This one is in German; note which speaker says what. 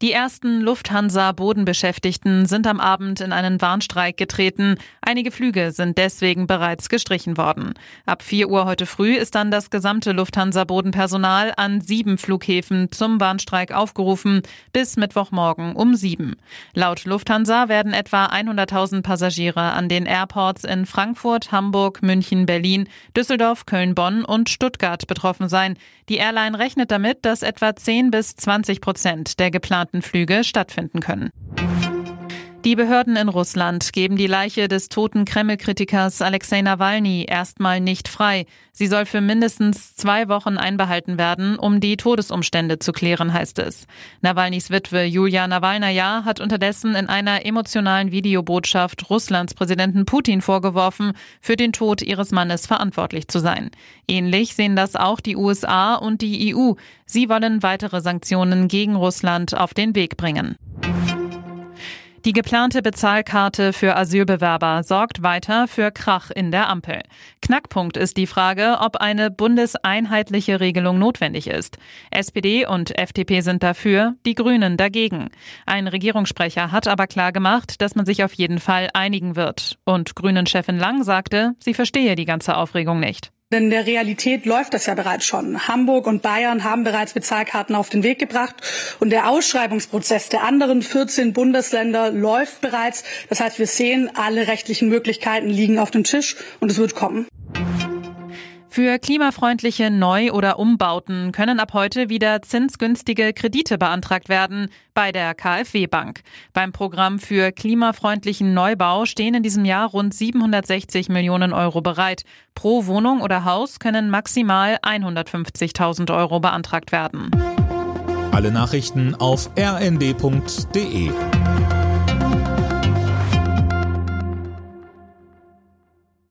Speaker 1: Die ersten Lufthansa-Bodenbeschäftigten sind am Abend in einen Warnstreik getreten. Einige Flüge sind deswegen bereits gestrichen worden. Ab 4 Uhr heute früh ist dann das gesamte Lufthansa-Bodenpersonal an sieben Flughäfen zum Warnstreik aufgerufen, bis Mittwochmorgen um sieben. Laut Lufthansa werden etwa 100.000 Passagiere an den Airports in Frankfurt, Hamburg, München, Berlin, Düsseldorf, Köln, Bonn und Stuttgart betroffen sein. Die Airline rechnet damit, dass etwa 10 bis 20 Prozent der geplanten stattfinden können. Die Behörden in Russland geben die Leiche des toten Kreml-Kritikers Alexei Nawalny erstmal nicht frei. Sie soll für mindestens zwei Wochen einbehalten werden, um die Todesumstände zu klären, heißt es. Nawalnys Witwe Julia Nawalnaja hat unterdessen in einer emotionalen Videobotschaft Russlands Präsidenten Putin vorgeworfen, für den Tod ihres Mannes verantwortlich zu sein. Ähnlich sehen das auch die USA und die EU. Sie wollen weitere Sanktionen gegen Russland auf den Weg bringen. Die geplante Bezahlkarte für Asylbewerber sorgt weiter für Krach in der Ampel. Knackpunkt ist die Frage, ob eine bundeseinheitliche Regelung notwendig ist. SPD und FDP sind dafür, die Grünen dagegen. Ein Regierungssprecher hat aber klar gemacht, dass man sich auf jeden Fall einigen wird. Und Grünen-Chefin Lang sagte, sie verstehe die ganze Aufregung nicht.
Speaker 2: Denn in der Realität läuft das ja bereits schon. Hamburg und Bayern haben bereits Bezahlkarten auf den Weg gebracht und der Ausschreibungsprozess der anderen 14 Bundesländer läuft bereits. Das heißt, wir sehen, alle rechtlichen Möglichkeiten liegen auf dem Tisch und es wird kommen.
Speaker 1: Für klimafreundliche Neu- oder Umbauten können ab heute wieder zinsgünstige Kredite beantragt werden bei der KfW Bank. Beim Programm für klimafreundlichen Neubau stehen in diesem Jahr rund 760 Millionen Euro bereit. Pro Wohnung oder Haus können maximal 150.000 Euro beantragt werden.
Speaker 3: Alle Nachrichten auf rnd.de